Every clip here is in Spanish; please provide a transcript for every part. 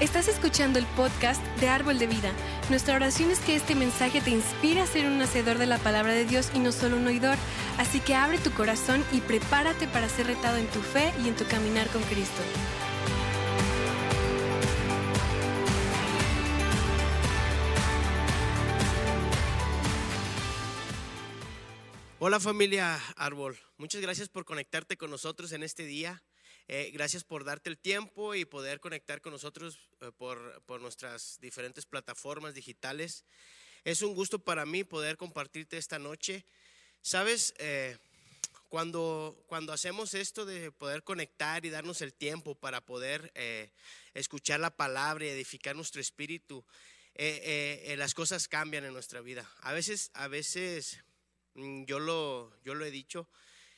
Estás escuchando el podcast de Árbol de Vida. Nuestra oración es que este mensaje te inspire a ser un hacedor de la palabra de Dios y no solo un oidor. Así que abre tu corazón y prepárate para ser retado en tu fe y en tu caminar con Cristo. Hola familia Árbol, muchas gracias por conectarte con nosotros en este día. Eh, gracias por darte el tiempo y poder conectar con nosotros eh, por, por, nuestras diferentes plataformas digitales. Es un gusto para mí poder compartirte esta noche. Sabes, eh, cuando, cuando hacemos esto de poder conectar y darnos el tiempo para poder escuchar la palabra y edificar nuestro espíritu, las cosas cambian en nuestra vida. A veces, a veces mm, yo lo, yo lo he dicho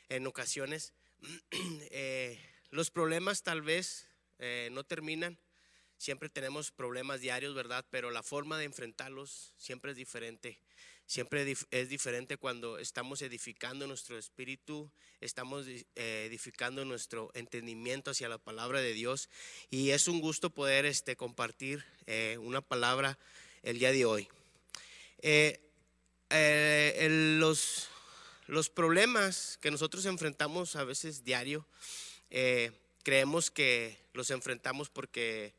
en ocasiones. Los problemas tal vez eh, no terminan, siempre tenemos problemas diarios, ¿verdad? Pero la forma de enfrentarlos siempre es diferente. Siempre es diferente cuando estamos edificando nuestro espíritu, estamos eh, edificando nuestro entendimiento hacia la palabra de Dios. Y es un gusto poder este, compartir eh, una palabra el día de hoy. los, los problemas que nosotros enfrentamos a veces diario, eh, creemos que los enfrentamos porque,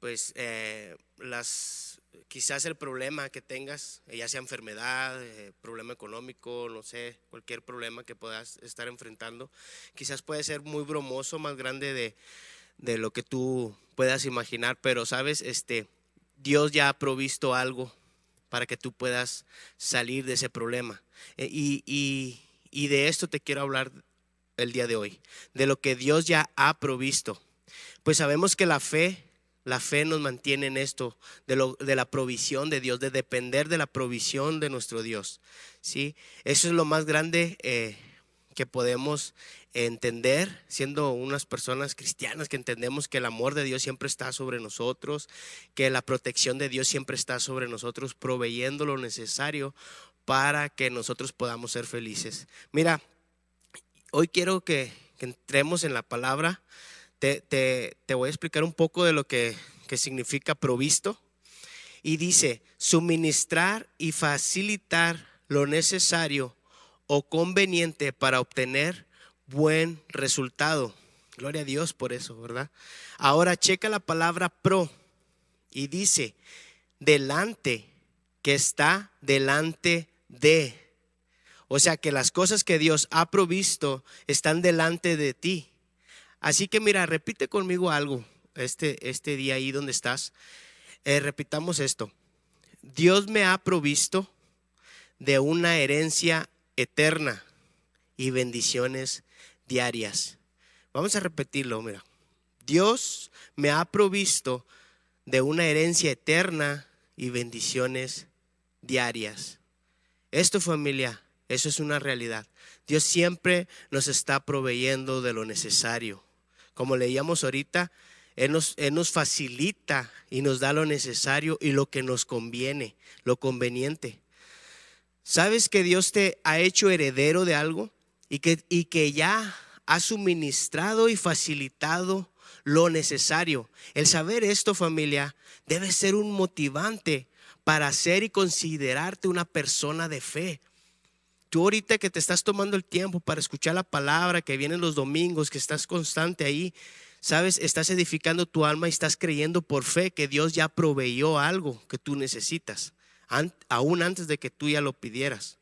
pues, eh, las, quizás el problema que tengas, ya sea enfermedad, eh, problema económico, no sé, cualquier problema que puedas estar enfrentando, quizás puede ser muy bromoso, más grande de, de lo que tú puedas imaginar, pero sabes, este, Dios ya ha provisto algo para que tú puedas salir de ese problema. y, y, y de esto te quiero hablar el día de hoy, de lo que Dios ya ha provisto. Pues sabemos que la fe, la fe nos mantiene en esto, de, lo, de la provisión de Dios, de depender de la provisión de nuestro Dios. ¿sí? Eso es lo más grande eh, que podemos entender, siendo unas personas cristianas que entendemos que el amor de Dios siempre está sobre nosotros, que la protección de Dios siempre está sobre nosotros, proveyendo lo necesario para que nosotros podamos ser felices. Mira, hoy quiero que, entremos en la palabra. Te, voy a explicar un poco de lo que, que significa provisto. Y dice, suministrar y facilitar lo necesario o conveniente para obtener buen resultado. Gloria a Dios por eso, ¿verdad? Ahora checa la palabra pro y dice, delante, que está delante de. O sea que las cosas que Dios ha provisto están delante de ti. Así que mira, repite conmigo algo este, este día ahí donde estás. Eh, repitamos esto. Dios me ha provisto de una herencia eterna y bendiciones diarias. Vamos a repetirlo, mira. Dios me ha provisto de una herencia eterna y bendiciones diarias. Esto familia eso es una realidad. Dios siempre nos está proveyendo de lo necesario. Como leíamos ahorita, Él nos, nos, facilita y nos da lo necesario y lo que nos conviene, lo conveniente. ¿Sabes que Dios te ha hecho heredero de algo y que, y que ya ha suministrado y facilitado lo necesario? El saber esto, familia, debe ser un motivante para ser y considerarte una persona de fe Ahorita que te estás tomando el tiempo para escuchar la palabra, que vienen los domingos, que estás constante ahí, sabes, estás edificando tu alma y estás creyendo por fe que Dios ya proveyó algo que tú necesitas, aún antes de que tú ya lo pidieras.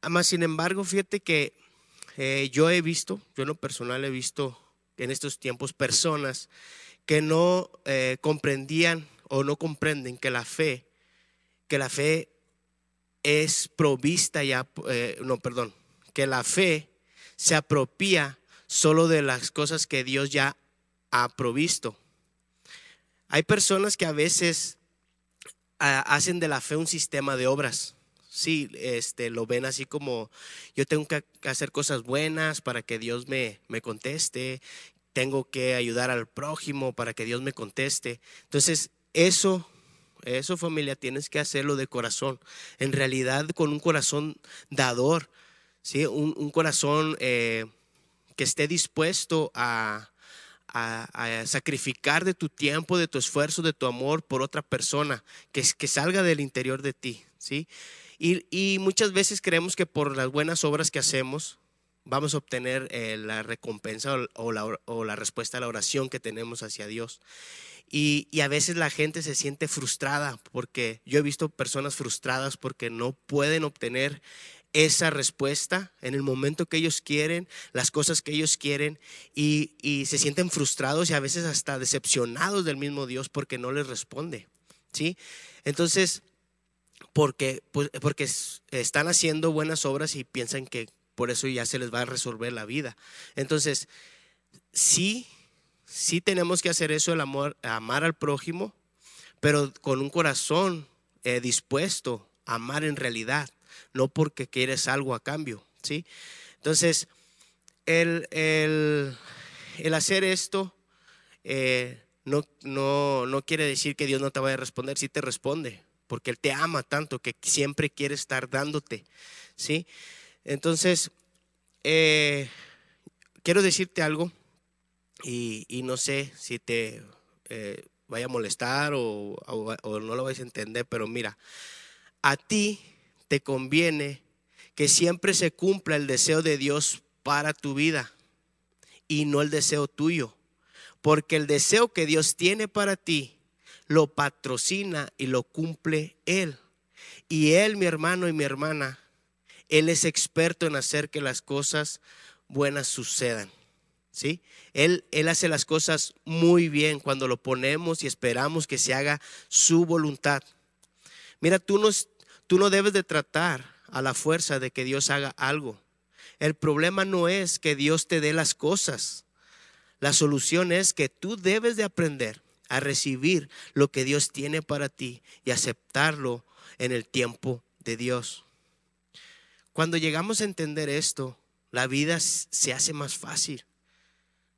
Además, sin embargo, fíjate que eh, yo he visto, yo en lo personal he visto en estos tiempos personas que no eh, comprendían o no comprenden que la fe, que la fe es provista ya, eh, no, perdón, que la fe se apropia solo de las cosas que Dios ya ha provisto. Hay personas que a veces hacen de la fe un sistema de obras. Sí, este, lo ven así como yo tengo que hacer cosas buenas para que Dios me, me conteste, tengo que ayudar al prójimo para que Dios me conteste. Entonces, eso eso familia tienes que hacerlo de corazón. En realidad con un corazón dador, ¿sí? un, corazón eh, que esté dispuesto a, a, sacrificar de tu tiempo, de tu esfuerzo, de tu amor por otra persona, que, que salga del interior de ti, ¿sí? Y, muchas veces creemos que por las buenas obras que hacemos vamos a obtener eh, la recompensa o, la, respuesta a la oración que tenemos hacia Dios. Y, y, a veces la gente se siente frustrada porque yo he visto personas frustradas porque no pueden obtener esa respuesta en el momento que ellos quieren, las cosas que ellos quieren, y, se sienten frustrados y a veces hasta decepcionados del mismo Dios porque no les responde. ¿sí? Entonces, porque, pues, porque están haciendo buenas obras y piensan que por eso ya se les va a resolver la vida. Entonces, sí, sí tenemos que hacer eso, el amor, amar al prójimo, pero con un corazón eh, dispuesto a amar en realidad no porque quieres algo a cambio, ¿sí? Entonces, el, hacer esto eh, no, no, no quiere decir que Dios no te vaya a responder, sí te responde, porque Él te ama tanto que siempre quiere estar dándote, ¿sí? Entonces, eh, quiero decirte algo y, no sé si te eh, vaya a molestar o, o, no lo vais a entender, pero mira, a ti te conviene que siempre se cumpla el deseo de Dios para tu vida y no el deseo tuyo. Porque el deseo que Dios tiene para ti lo patrocina y lo cumple Él. Y Él, mi hermano y mi hermana, Él es experto en hacer que las cosas buenas sucedan. ¿Sí? Él, él hace las cosas muy bien cuando lo ponemos y esperamos que se haga su voluntad. Mira, tú no, Tú no debes de tratar a la fuerza de que Dios haga algo. El problema no es que Dios te dé las cosas. La solución es que tú debes de aprender a recibir lo que Dios tiene para ti y aceptarlo en el tiempo de Dios. Cuando llegamos a entender esto, la vida se hace más fácil.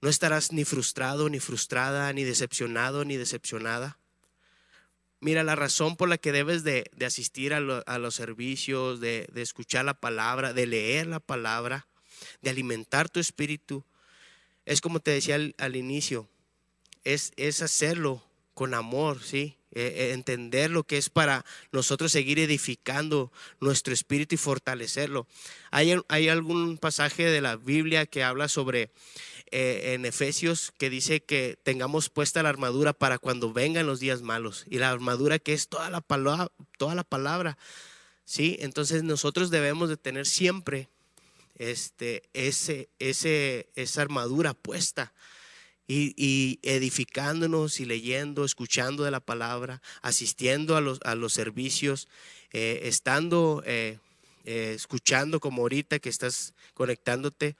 No estarás ni frustrado, ni frustrada, ni decepcionado, ni decepcionada. Mira, la razón por la que debes de, asistir a, los servicios, de, escuchar la palabra, de leer la palabra, de alimentar tu espíritu, es como te decía al, inicio, es, es, hacerlo con amor, ¿sí? E, e, entender lo que es para nosotros seguir edificando nuestro espíritu y fortalecerlo. Hay, hay algún pasaje de la Biblia que habla sobre eh, en Efesios que dice que tengamos puesta la armadura para cuando vengan los días malos. Y la armadura que es toda la palabra, toda la palabra. ¿sí? Entonces nosotros debemos de tener siempre este, ese, ese, esa armadura puesta. Y, edificándonos y leyendo, escuchando de la palabra, asistiendo a los, a los servicios, eh, estando eh, escuchando como ahorita que estás conectándote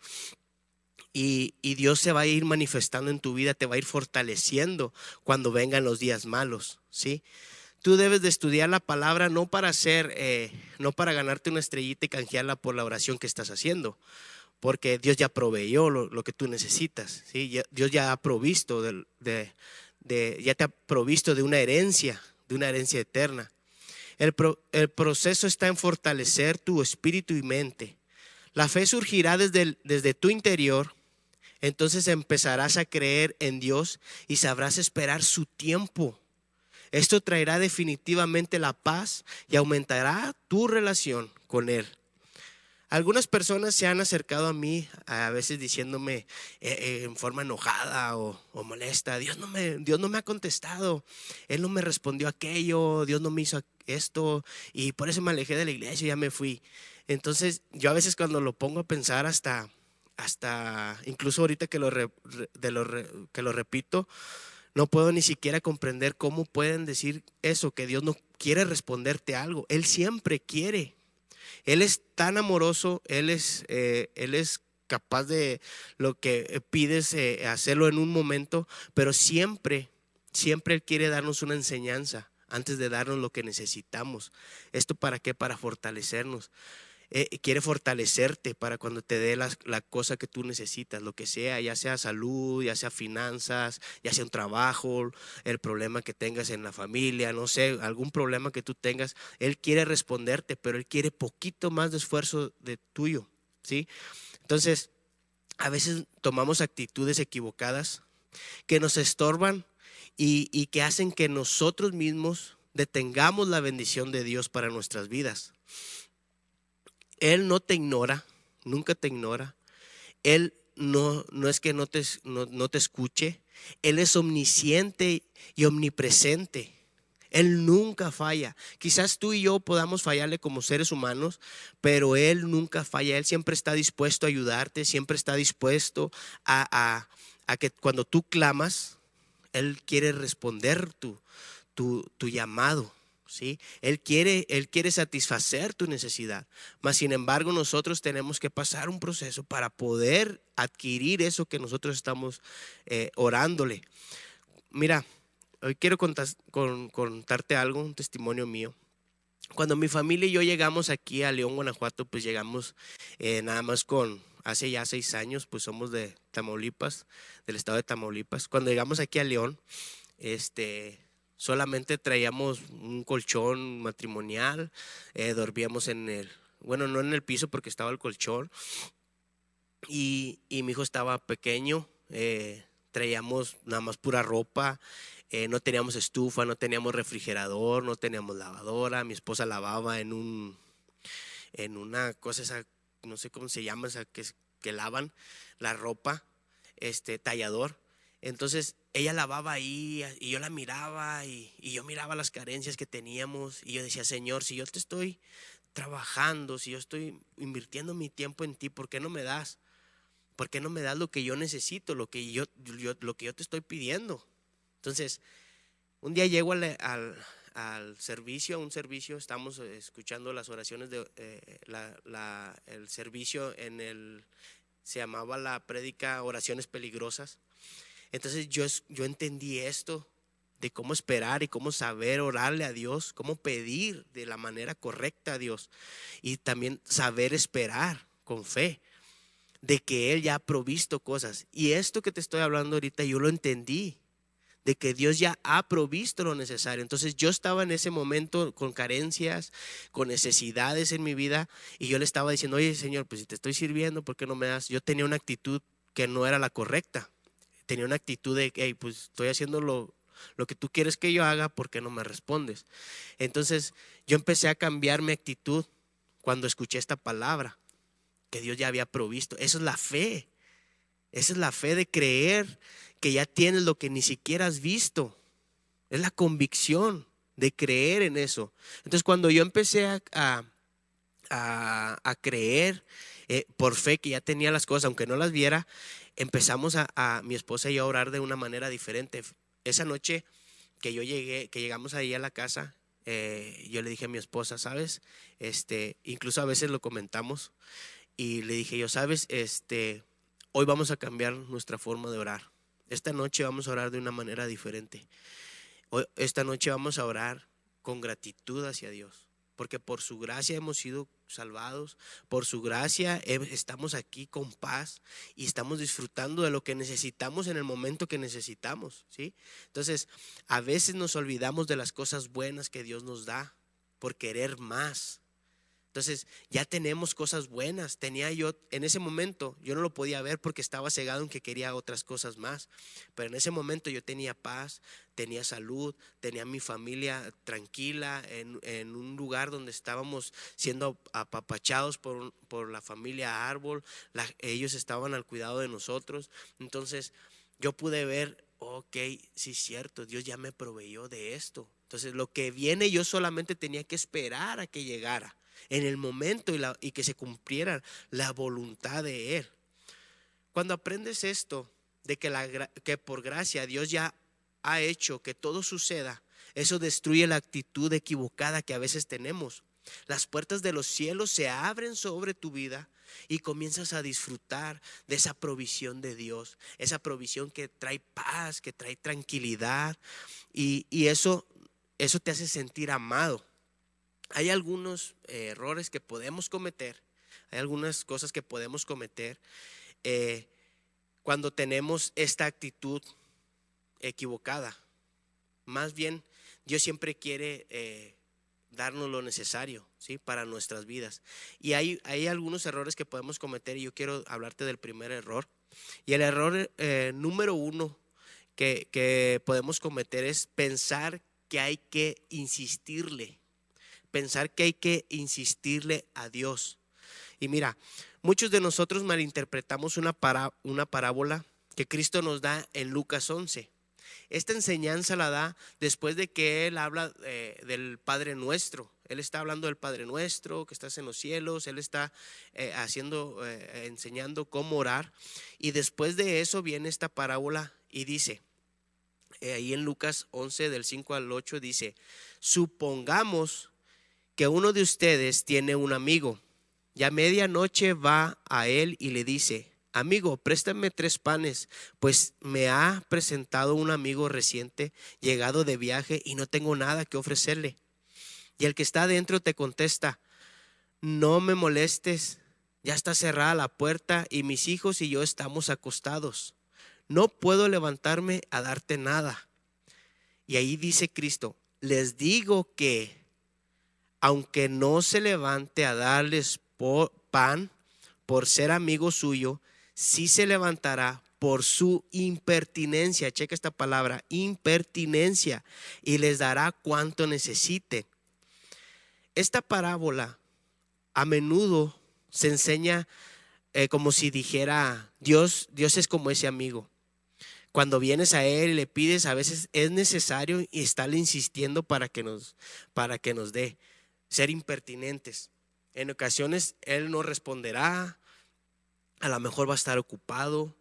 y, Dios se va a ir manifestando en tu vida, te va a ir fortaleciendo cuando vengan los días malos, ¿sí? Tú debes de estudiar la palabra no para hacer, eh, no para ganarte una estrellita y canjearla por la oración que estás haciendo, porque Dios ya proveyó lo, que tú necesitas, ¿sí? Dios ya ha provisto de, ya te ha provisto de una herencia, de una herencia eterna. El, el proceso está en fortalecer tu espíritu y mente. La fe surgirá desde, desde tu interior entonces empezarás a creer en Dios y sabrás esperar su tiempo. Esto traerá definitivamente la paz y aumentará tu relación con Él. Algunas personas se han acercado a mí a veces diciéndome eh, eh, en forma enojada o, molesta, Dios no, me, Dios no me ha contestado, Él no me respondió aquello, Dios no me hizo esto y por eso me alejé de la iglesia y ya me fui. Entonces yo a veces cuando lo pongo a pensar hasta, hasta incluso ahorita que lo, de lo que lo repito, no puedo ni siquiera comprender cómo pueden decir eso, que Dios no quiere responderte algo. Él siempre quiere. Él es tan amoroso, Él es, eh, él es capaz de lo que pides eh, hacerlo en un momento, pero siempre, siempre Él quiere darnos una enseñanza antes de darnos lo que necesitamos. ¿Esto para qué? Para fortalecernos. Eh, quiere fortalecerte para cuando te dé la, cosa que tú necesitas, lo que sea, ya sea salud, ya sea finanzas, ya sea un trabajo, el problema que tengas en la familia, no sé, algún problema que tú tengas. Él quiere responderte, pero Él quiere poquito más de esfuerzo de tuyo, ¿sí? Entonces, a veces tomamos actitudes equivocadas que nos estorban y, y que hacen que nosotros mismos detengamos la bendición de Dios para nuestras vidas. Él no te ignora, nunca te ignora. Él no, no es que no te, no, te escuche. Él es omnisciente y omnipresente. Él nunca falla. Quizás tú y yo podamos fallarle como seres humanos, pero Él nunca falla. Él siempre está dispuesto a ayudarte, siempre está dispuesto a, a, que cuando tú clamas, Él quiere responder tu, tu, tu llamado. ¿Sí? Él quiere, él quiere satisfacer tu necesidad. Mas, sin embargo, nosotros tenemos que pasar un proceso para poder adquirir eso que nosotros estamos eh, orándole. Mira, hoy quiero contarte algo, un testimonio mío. Cuando mi familia y yo llegamos aquí a León, Guanajuato, pues llegamos eh, nada más con, hace ya seis años, pues somos de Tamaulipas, del estado de Tamaulipas. Cuando llegamos aquí a León, este, solamente traíamos un colchón matrimonial, eh, dormíamos en el, bueno, no en el piso porque estaba el colchón, y, mi hijo estaba pequeño, eh, traíamos nada más pura ropa, eh, no teníamos estufa, no teníamos refrigerador, no teníamos lavadora, mi esposa lavaba en un, en una cosa esa, no sé cómo se llama, esa que, que lavan la ropa, este tallador. Entonces ella lavaba ahí y yo la miraba y, yo miraba las carencias que teníamos y yo decía, Señor, si yo te estoy trabajando, si yo estoy invirtiendo mi tiempo en ti, ¿por qué no me das? ¿Por qué no me das lo que yo necesito, lo que yo, lo que yo te estoy pidiendo? Entonces, un día llego al, servicio, a un servicio, estamos escuchando las oraciones de eh, el servicio en el, se llamaba la prédica Oraciones Peligrosas. Entonces yo, yo entendí esto de cómo esperar y cómo saber orarle a Dios, cómo pedir de la manera correcta a Dios y también saber esperar con fe de que Él ya ha provisto cosas. Y esto que te estoy hablando ahorita yo lo entendí, de que Dios ya ha provisto lo necesario. Entonces yo estaba en ese momento con carencias, con necesidades en mi vida y yo le estaba diciendo, oye Señor, pues si te estoy sirviendo, ¿por qué no me das? Yo tenía una actitud que no era la correcta tenía una actitud de, hey, pues estoy haciendo lo, lo que tú quieres que yo haga, ¿por qué no me respondes? Entonces yo empecé a cambiar mi actitud cuando escuché esta palabra, que Dios ya había provisto. Eso es la fe. Esa es la fe de creer que ya tienes lo que ni siquiera has visto. Es la convicción de creer en eso. Entonces cuando yo empecé a, a, creer eh, por fe que ya tenía las cosas, aunque no las viera, empezamos a, mi esposa y yo a orar de una manera diferente. Esa noche que yo llegué, que llegamos ahí a la casa, eh, yo le dije a mi esposa, ¿sabes? Este, incluso a veces lo comentamos y le dije yo, ¿sabes? Este, hoy vamos a cambiar nuestra forma de orar. Esta noche vamos a orar de una manera diferente. Hoy, esta noche vamos a orar con gratitud hacia Dios porque por su gracia hemos sido salvados, por su gracia estamos aquí con paz y estamos disfrutando de lo que necesitamos en el momento que necesitamos, ¿sí? Entonces, a veces nos olvidamos de las cosas buenas que Dios nos da por querer más. Entonces, ya tenemos cosas buenas. Tenía yo, en ese momento, yo no lo podía ver porque estaba cegado en que quería otras cosas más. Pero en ese momento yo tenía paz, tenía salud, tenía mi familia tranquila en, un lugar donde estábamos siendo apapachados por, por la familia Árbol. ellos estaban al cuidado de nosotros. Entonces, yo pude ver, ok, sí es cierto, Dios ya me proveyó de esto. Entonces, lo que viene yo solamente tenía que esperar a que llegara en el momento y, y que se cumpliera la voluntad de Él. Cuando aprendes esto, de que, la, que por gracia Dios ya ha hecho que todo suceda, eso destruye la actitud equivocada que a veces tenemos. Las puertas de los cielos se abren sobre tu vida y comienzas a disfrutar de esa provisión de Dios, esa provisión que trae paz, que trae tranquilidad y, y eso, eso te hace sentir amado hay algunos eh, errores que podemos cometer, hay algunas cosas que podemos cometer eh, cuando tenemos esta actitud equivocada. Más bien, Dios siempre quiere eh, darnos lo necesario ¿sí? para nuestras vidas. Y hay, hay, algunos errores que podemos cometer y yo quiero hablarte del primer error. Y el error número uno que, que podemos cometer es pensar que hay que insistirle, pensar que hay que insistirle a Dios. Y mira, muchos de nosotros malinterpretamos una, para, una parábola que Cristo nos da en Lucas 11. Esta enseñanza la da después de que Él habla eh, del Padre Nuestro. Él está hablando del Padre Nuestro, que estás en los cielos. Él está eh, haciendo, eh, enseñando cómo orar. Y después de eso viene esta parábola y dice, ahí en Lucas 11 del 5 al 8 dice, supongamos que uno de ustedes tiene un amigo y a medianoche va a él y le dice, amigo, préstame tres panes, pues me ha presentado un amigo reciente, llegado de viaje y no tengo nada que ofrecerle. Y el que está adentro te contesta, no me molestes, ya está cerrada la puerta y mis hijos y yo estamos acostados. No puedo levantarme a darte nada. Y ahí dice Cristo, les digo que aunque no se levante a darles pan por ser amigo suyo, sí se levantará por su impertinencia, checa esta palabra, impertinencia, y les dará cuanto necesite. Esta parábola a menudo se enseña eh, como si dijera, Dios, Dios es como ese amigo. Cuando vienes a Él y le pides, a veces es necesario y estarle insistiendo para que nos, para que nos dé, ser impertinentes. En ocasiones Él no responderá, a lo mejor va a estar ocupado,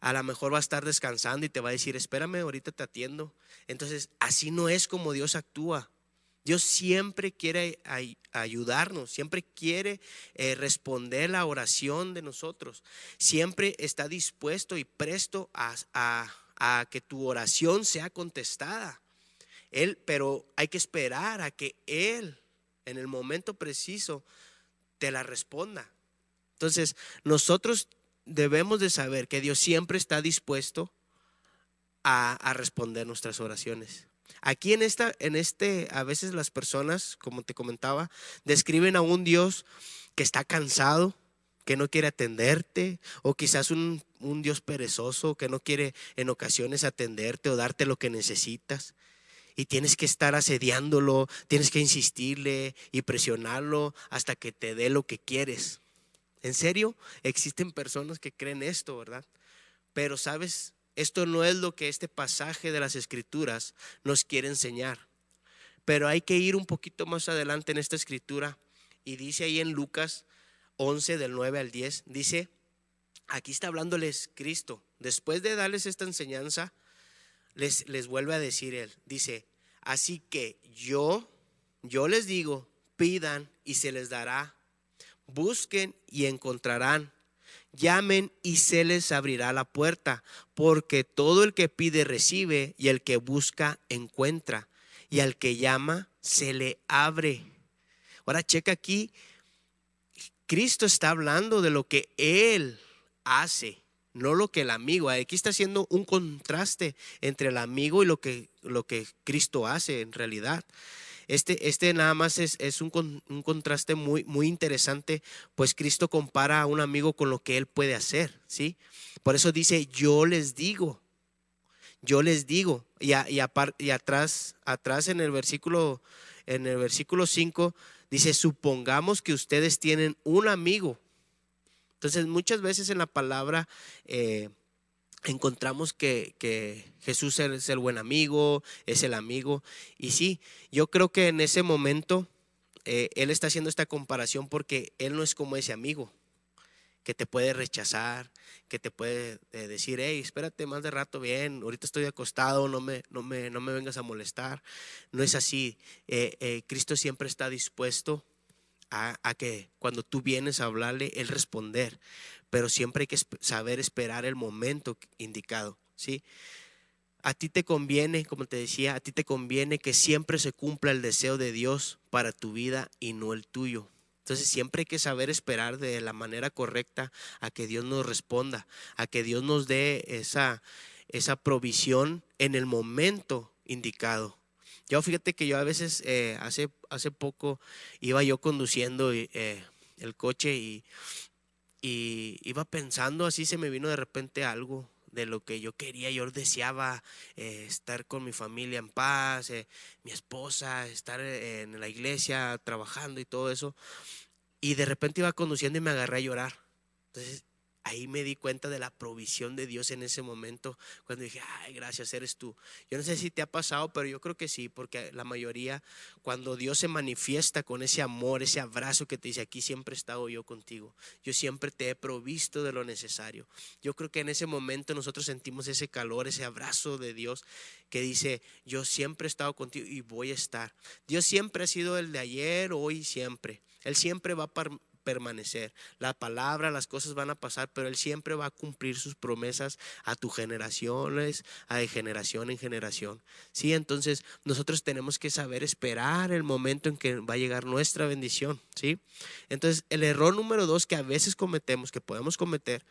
a lo mejor va a estar descansando y te va a decir, espérame, ahorita te atiendo. Entonces, así no es como Dios actúa. Dios siempre quiere ayudarnos, siempre quiere eh, responder la oración de nosotros, siempre está dispuesto y presto a, a que tu oración sea contestada. Él, pero hay que esperar a que Él, en el momento preciso, te la responda. Entonces, nosotros debemos de saber que Dios siempre está dispuesto a, responder nuestras oraciones. Aquí en esta, en este, a veces las personas, como te comentaba, describen a un Dios que está cansado, que no quiere atenderte, o quizás un, un Dios perezoso que no quiere en ocasiones atenderte o darte lo que necesitas y tienes que estar asediándolo, tienes que insistirle y presionarlo hasta que te dé lo que quieres. En serio, existen personas que creen esto, ¿verdad? Pero sabes, esto no es lo que este pasaje de las escrituras nos quiere enseñar. Pero hay que ir un poquito más adelante en esta escritura y dice ahí en Lucas 11 del 9 al 10, dice, aquí está hablándoles Cristo. Después de darles esta enseñanza, les, les vuelve a decir él, dice, así que yo, yo les digo, pidan y se les dará, busquen y encontrarán, llamen y se les abrirá la puerta, porque todo el que pide recibe y el que busca encuentra, y al que llama se le abre. Ahora checa aquí, Cristo está hablando de lo que Él hace no lo que el amigo. Aquí está haciendo un contraste entre el amigo y lo que, lo que Cristo hace en realidad. Este, este nada más es, es un, un, contraste muy, muy interesante, pues Cristo compara a un amigo con lo que él puede hacer, ¿sí? Por eso dice, yo les digo, yo les digo, y, y, y atrás, atrás en el versículo, en el versículo 5, dice, supongamos que ustedes tienen un amigo entonces muchas veces en la palabra eh, encontramos que, Jesús es el buen amigo, es el amigo. Y sí, yo creo que en ese momento eh, Él está haciendo esta comparación porque Él no es como ese amigo que te puede rechazar, que te puede eh, decir, hey, espérate más de rato, bien, ahorita estoy acostado, no me, no me, no me vengas a molestar. No es así. Cristo siempre está dispuesto a, que cuando tú vienes a hablarle, Él responder. Pero siempre hay que saber esperar el momento indicado, ¿sí? A ti te conviene, como te decía, a ti te conviene que siempre se cumpla el deseo de Dios para tu vida y no el tuyo. Entonces siempre hay que saber esperar de la manera correcta a que Dios nos responda, a que Dios nos dé esa, esa provisión en el momento indicado. Yo fíjate que yo a veces, eh, hace, hace poco, iba yo conduciendo eh, el coche y, iba pensando, así se me vino de repente algo de lo que yo quería. Yo deseaba eh, estar con mi familia en paz, mi esposa, estar en la iglesia trabajando y todo eso. Y de repente iba conduciendo y me agarré a llorar. Entonces ahí me di cuenta de la provisión de Dios en ese momento, cuando dije, ay, gracias, eres tú. Yo no sé si te ha pasado, pero yo creo que sí, porque la mayoría, cuando Dios se manifiesta con ese amor, ese abrazo que te dice, aquí siempre he estado yo contigo, yo siempre te he provisto de lo necesario. Yo creo que en ese momento nosotros sentimos ese calor, ese abrazo de Dios que dice, yo siempre he estado contigo y voy a estar. Dios siempre ha sido el de ayer, hoy, siempre. Él siempre va a permanecer. La palabra, las cosas van a pasar, pero Él siempre va a cumplir sus promesas a tus generaciones, a de generación en generación. Sí, entonces nosotros tenemos que saber esperar el momento en que va a llegar nuestra bendición. Sí, entonces el error número dos que a veces cometemos, que podemos cometer,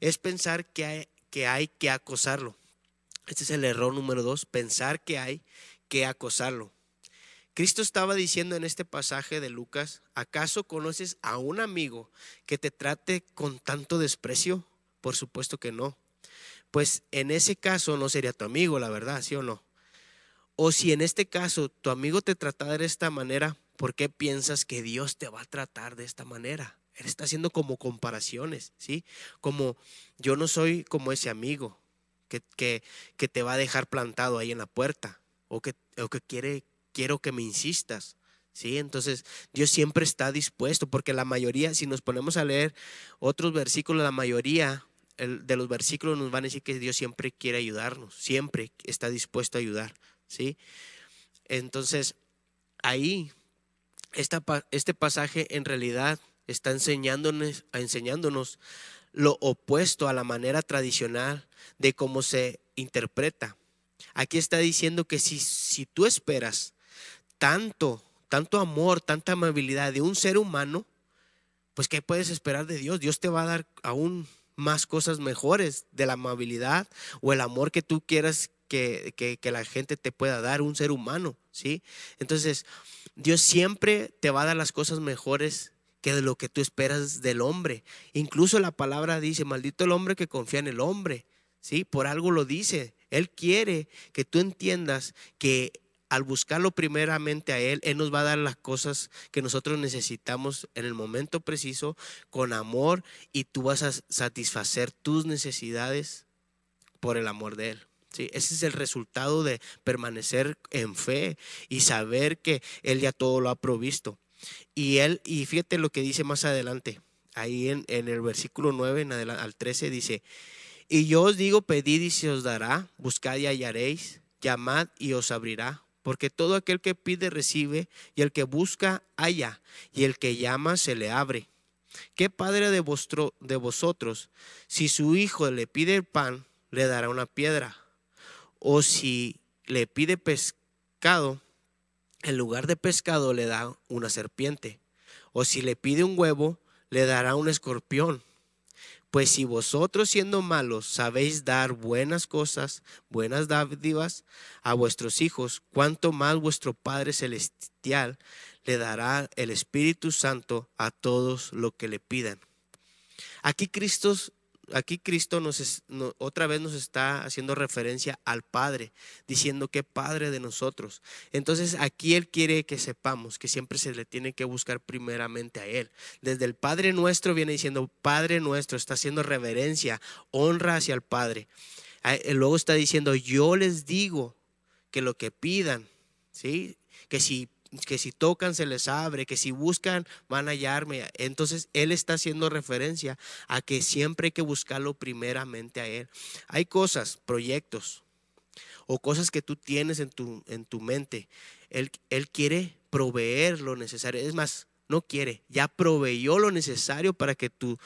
es pensar que hay que, hay que acosarlo. Este es el error número dos, pensar que hay que acosarlo. Cristo estaba diciendo en este pasaje de Lucas, ¿acaso conoces a un amigo que te trate con tanto desprecio? Por supuesto que no. Pues en ese caso no sería tu amigo, la verdad, ¿sí o no? O si en este caso tu amigo te tratara de esta manera, ¿por qué piensas que Dios te va a tratar de esta manera? Él está haciendo como comparaciones, ¿sí? Como yo no soy como ese amigo que, que, que te va a dejar plantado ahí en la puerta o que, o que quiere quiero que me insistas. ¿Sí? Entonces, Dios siempre está dispuesto, porque la mayoría, si nos ponemos a leer otros versículos, la mayoría de los versículos nos van a decir que Dios siempre quiere ayudarnos, siempre está dispuesto a ayudar. ¿Sí? Entonces, ahí, esta, este pasaje en realidad está enseñándonos, enseñándonos lo opuesto a la manera tradicional de cómo se interpreta. Aquí está diciendo que si, si tú esperas tanto, tanto amor, tanta amabilidad de un ser humano, pues ¿qué puedes esperar de Dios? Dios te va a dar aún más cosas mejores de la amabilidad o el amor que tú quieras que, que, la gente te pueda dar, un ser humano, ¿sí? Entonces, Dios siempre te va a dar las cosas mejores que de lo que tú esperas del hombre. Incluso la palabra dice, maldito el hombre que confía en el hombre, ¿sí? Por algo lo dice. Él quiere que tú entiendas que al buscarlo primeramente a Él, Él nos va a dar las cosas que nosotros necesitamos en el momento preciso, con amor, y tú vas a satisfacer tus necesidades por el amor de Él. Sí, ese es el resultado de permanecer en fe y saber que Él ya todo lo ha provisto. Y Él, y fíjate lo que dice más adelante, ahí en, el versículo 9 al 13 dice, y yo os digo, pedid y se os dará, buscad y hallaréis, llamad y os abrirá porque todo aquel que pide recibe, y el que busca halla, y el que llama se le abre. ¿Qué padre de, vosotros, si su hijo le pide el pan, le dará una piedra? O si le pide pescado, en lugar de pescado le da una serpiente. O si le pide un huevo, le dará un escorpión. Pues si vosotros siendo malos sabéis dar buenas cosas, buenas dádivas a vuestros hijos, cuánto más vuestro Padre Celestial le dará el Espíritu Santo a todos lo que le pidan. Aquí Cristo aquí Cristo nos otra vez nos está haciendo referencia al Padre, diciendo que Padre de nosotros. Entonces aquí Él quiere que sepamos que siempre se le tiene que buscar primeramente a Él. Desde el Padre nuestro viene diciendo, Padre nuestro, está haciendo reverencia, honra hacia el Padre. Luego está diciendo, yo les digo que lo que pidan, ¿sí? que si que si tocan se les abre, que si buscan van a hallarme. Entonces Él está haciendo referencia a que siempre hay que buscarlo primeramente a Él. Hay cosas, proyectos o cosas que tú tienes en tu, en tu mente. Él, él quiere proveer lo necesario. Es más, no quiere, ya proveyó lo necesario para que tu,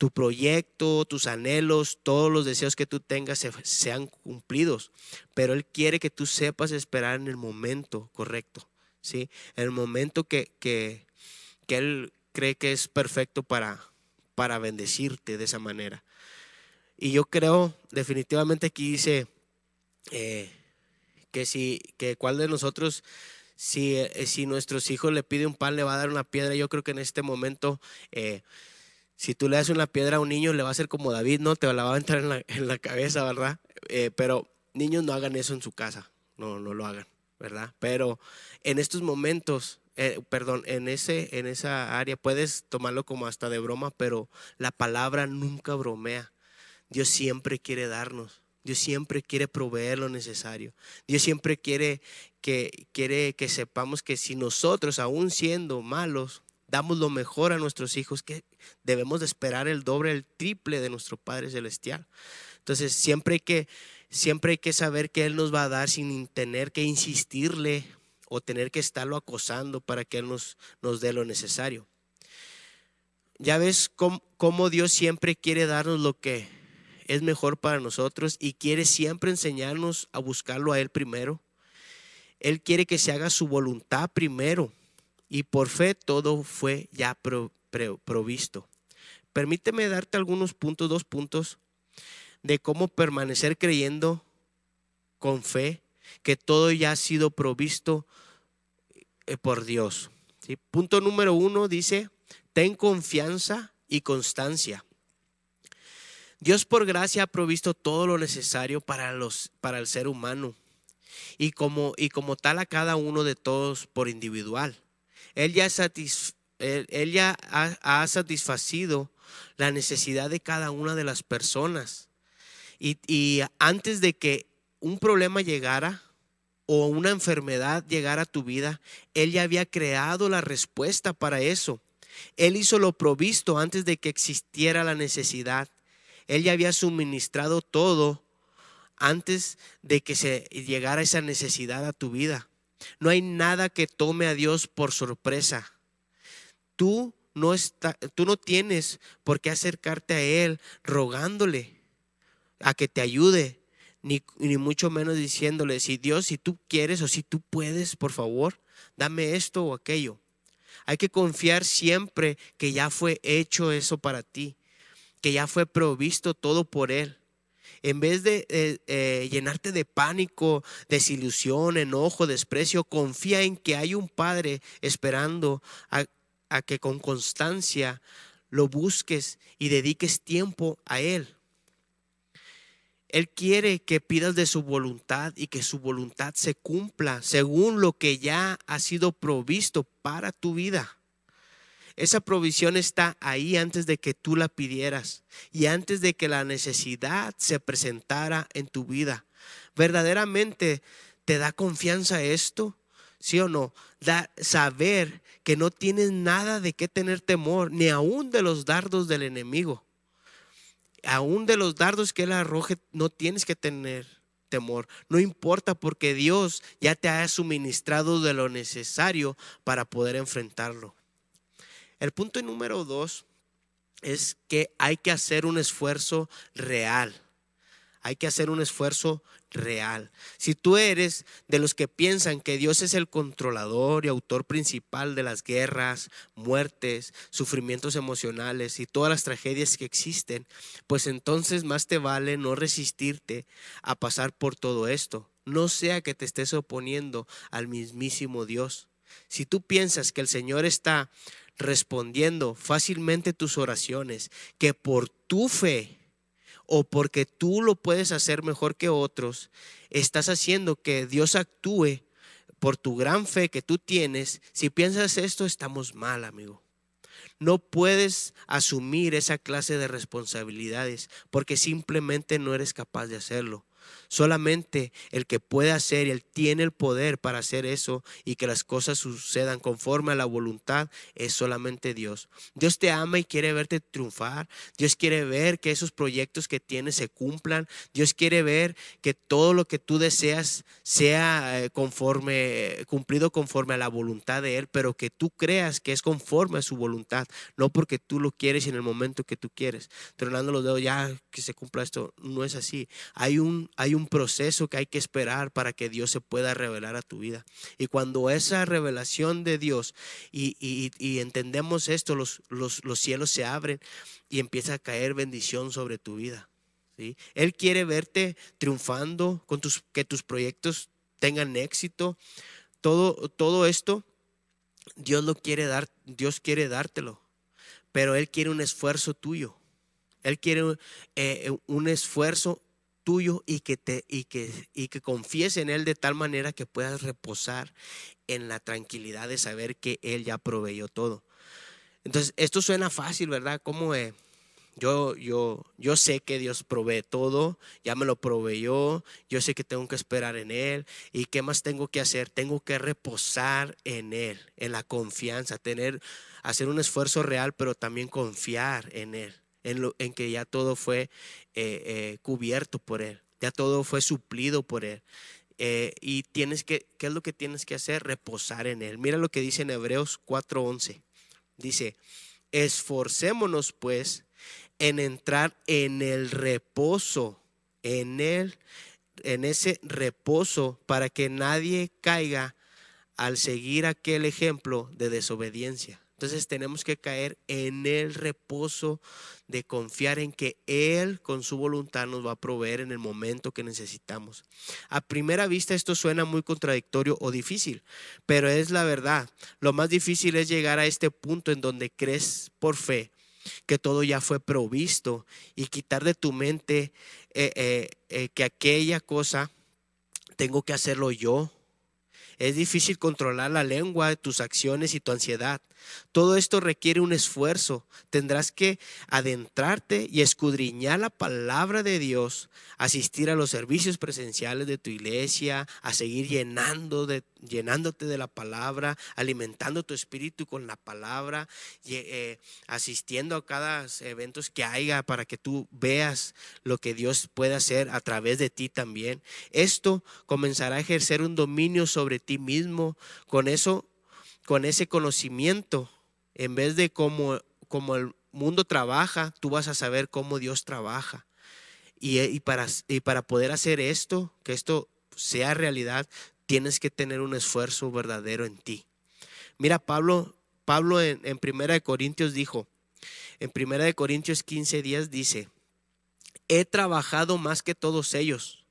tu proyecto, tus anhelos, todos los deseos que tú tengas sean cumplidos. Pero Él quiere que tú sepas esperar en el momento correcto. ¿Sí? El momento que, que, Él cree que es perfecto para, para bendecirte de esa manera. Y yo creo, definitivamente aquí dice eh, que si, que cuál de nosotros, si, eh, si nuestros hijos le pide un pan, le va a dar una piedra. Yo creo que en este momento, eh, Si tú le das una piedra a un niño, le va a hacer como David, ¿no? Te la va a entrar en la, cabeza, ¿verdad? Pero niños no hagan eso en su casa, no, no lo hagan, ¿verdad? Pero en estos momentos, eh, perdón, en, ese, en esa área puedes tomarlo como hasta de broma, pero la palabra nunca bromea. Dios siempre quiere darnos. Dios siempre quiere proveer lo necesario. Dios siempre quiere que, quiere que sepamos que si nosotros, aún siendo malos, damos lo mejor a nuestros hijos, que debemos de esperar el doble, el triple de nuestro Padre Celestial. Entonces, siempre que, siempre hay que saber que Él nos va a dar sin tener que insistirle o tener que estarlo acosando para que Él nos, nos dé lo necesario. Ya ves cómo Dios siempre quiere darnos lo que es mejor para nosotros y quiere siempre enseñarnos a buscarlo a Él primero. Él quiere que se haga su voluntad primero y por fe todo fue ya provisto. Permíteme darte algunos puntos, dos puntos, de cómo permanecer creyendo con fe que todo ya ha sido provisto eh, por Dios. Punto número uno dice, ten confianza y constancia. Dios por gracia ha provisto todo lo necesario para, los, para el ser humano y como, y como tal a cada uno de todos por individual. Él ya, él, ya ha, ha, satisfacido la necesidad de cada una de las personas. Y, antes de que un problema llegara o una enfermedad llegara a tu vida, Él ya había creado la respuesta para eso. Él hizo lo provisto antes de que existiera la necesidad. Él ya había suministrado todo antes de que se llegara esa necesidad a tu vida. No hay nada que tome a Dios por sorpresa. Tú no, está, tú no tienes por qué acercarte a Él rogándole a que te ayude, ni, ni mucho menos diciéndole, si Dios, si tú quieres o si tú puedes, por favor, dame esto o aquello. Hay que confiar siempre que ya fue hecho eso para ti que ya fue provisto todo por Él. En vez de eh, eh, llenarte de pánico, desilusión, enojo, desprecio, confía en que hay un Padre esperando a, a que con constancia lo busques y dediques tiempo a Él. Él quiere que pidas de su voluntad y que su voluntad se cumpla según lo que ya ha sido provisto para tu vida. Esa provisión está ahí antes de que tú la pidieras y antes de que la necesidad se presentara en tu vida. ¿Verdaderamente te da confianza esto? ¿Sí o no? Da, saber que no tienes nada de qué tener temor, ni aún de los dardos del enemigo. Aún de los dardos que él arroje, no tienes que tener temor. No importa porque Dios ya te ha suministrado de lo necesario para poder enfrentarlo. El punto número dos es que hay que hacer un esfuerzo real. Hay que hacer un esfuerzo real. Si tú eres de los que piensan que Dios es el controlador y autor principal de las guerras, muertes, sufrimientos emocionales y todas las tragedias que existen, pues entonces más te vale no resistirte a pasar por todo esto. No sea que te estés oponiendo al mismísimo Dios. Si tú piensas que el Señor está respondiendo fácilmente tus oraciones, que por tu fe o porque tú lo puedes hacer mejor que otros, estás haciendo que Dios actúe por tu gran fe que tú tienes. Si piensas esto, estamos mal, amigo. No puedes asumir esa clase de responsabilidades porque simplemente no eres capaz de hacerlo. Solamente el que puede hacer, Él tiene el poder para hacer eso y que las cosas sucedan conforme a la voluntad, es solamente Dios. Dios te ama y quiere verte triunfar. Dios quiere ver que esos proyectos que tienes se cumplan. Dios quiere ver que todo lo que tú deseas sea eh, conforme, cumplido conforme a la voluntad de Él, pero que tú creas que es conforme a su voluntad, no porque tú lo quieres en el momento que tú quieres. Tronando los dedos, ya que se cumpla esto, no es así. Hay un, hay un proceso que hay que esperar para que Dios se pueda revelar a tu vida. Y cuando esa revelación de Dios y, entendemos esto, los, los, cielos se abren y empieza a caer bendición sobre tu vida. Él quiere verte triunfando, con tus, que tus proyectos tengan éxito. Todo, todo esto, Dios quiere dar, Dios quiere dártelo. pero Él quiere un esfuerzo tuyo. Él quiere eh, un esfuerzo tuyo y que, te, y, que, y que confíes en Él de tal manera que puedas reposar en la tranquilidad de saber que Él ya proveyó todo. Entonces, esto suena fácil, ¿verdad? Como eh, yo, yo, yo sé que Dios provee todo, ya me lo proveyó, yo sé que tengo que esperar en Él. ¿Y qué más tengo que hacer? Tengo que reposar en Él, en la confianza, tener, hacer un esfuerzo real, pero también confiar en Él, en, lo, en que ya todo fue eh, eh, cubierto por Él, ya todo fue suplido por Él. Eh, y tienes que, ¿qué es lo que tienes que hacer? Reposar en Él. Mira lo que dice en Hebreos 4:11. Dice, esforcémonos pues en entrar en el reposo, en él, en ese reposo, para que nadie caiga al seguir aquel ejemplo de desobediencia. Entonces tenemos que caer en el reposo de confiar en que Él con su voluntad nos va a proveer en el momento que necesitamos. A primera vista esto suena muy contradictorio o difícil, pero es la verdad. Lo más difícil es llegar a este punto en donde crees por fe que todo ya fue provisto y quitar de tu mente eh, eh, eh, que aquella cosa tengo que hacerlo yo. Es difícil controlar la lengua, tus acciones y tu ansiedad. Todo esto requiere un esfuerzo. Tendrás que adentrarte y escudriñar la palabra de Dios, asistir a los servicios presenciales de tu iglesia, a seguir llenando de, llenándote de la palabra, alimentando tu espíritu con la palabra, y, eh, asistiendo a cada evento que haya para que tú veas lo que Dios puede hacer a través de ti también. Esto comenzará a ejercer un dominio sobre ti mismo. Con eso con ese conocimiento, en vez de cómo, como el mundo trabaja, tú vas a saber cómo Dios trabaja. Y, para, y para poder hacer esto, que esto sea realidad, tienes que tener un esfuerzo verdadero en ti. Mira, Pablo, Pablo en, en Primera de Corintios dijo, en Primera de Corintios 15 días dice, he trabajado más que todos ellos,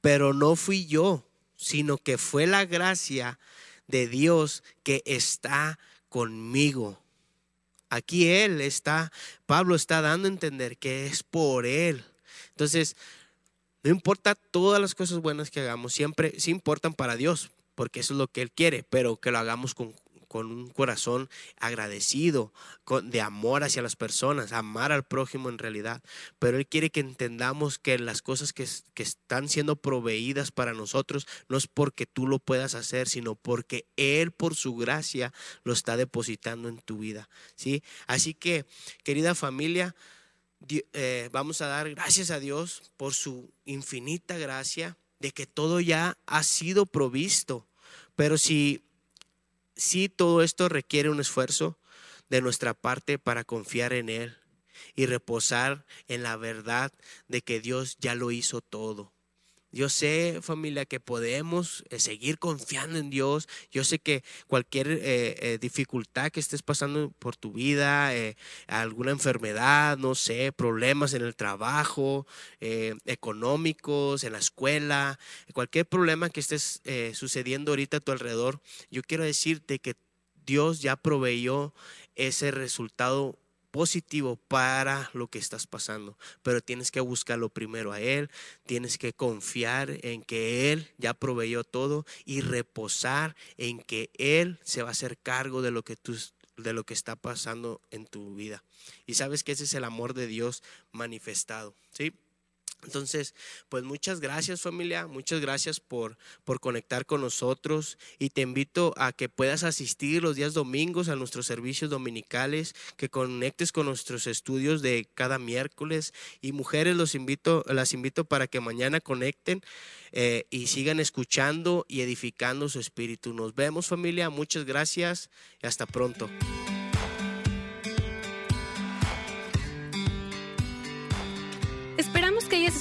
pero no fui yo, sino que fue la gracia de Dios que está conmigo. Aquí Él está, Pablo está dando a entender que es por Él. Entonces, no importa todas las cosas buenas que hagamos, siempre sí importan para Dios, porque eso es lo que Él quiere, pero que lo hagamos con con un corazón agradecido, de amor hacia las personas, amar al prójimo en realidad. Pero Él quiere que entendamos que las cosas que, que están siendo proveídas para nosotros no es porque tú lo puedas hacer, sino porque Él por su gracia lo está depositando en tu vida. ¿sí? Así que, querida familia, eh, vamos a dar gracias a Dios por su infinita gracia de que todo ya ha sido provisto. Pero si sí todo esto requiere un esfuerzo de nuestra parte para confiar en Él y reposar en la verdad de que Dios ya lo hizo todo. Yo sé, familia, que podemos eh, seguir confiando en Dios. Yo sé que cualquier eh, eh, dificultad que estés pasando por tu vida, alguna enfermedad, no sé, problemas en el trabajo, económicos, en la escuela, cualquier problema que estés sucediendo ahorita a tu alrededor, yo quiero decirte que Dios ya proveyó ese resultado positivo para lo que estás pasando, pero tienes que buscarlo primero a Él, tienes que confiar en que Él ya proveyó todo y reposar en que Él se va a hacer cargo de lo que tú de lo que está pasando en tu vida. Y sabes que ese es el amor de Dios manifestado, ¿sí? Entonces, pues muchas gracias familia, muchas gracias por, por conectar con nosotros y te invito a que puedas asistir los días domingos a nuestros servicios dominicales, que conectes con nuestros estudios de cada miércoles y mujeres los invito, las invito para que mañana conecten eh, y sigan escuchando y edificando su espíritu. Nos vemos familia, muchas gracias y hasta pronto.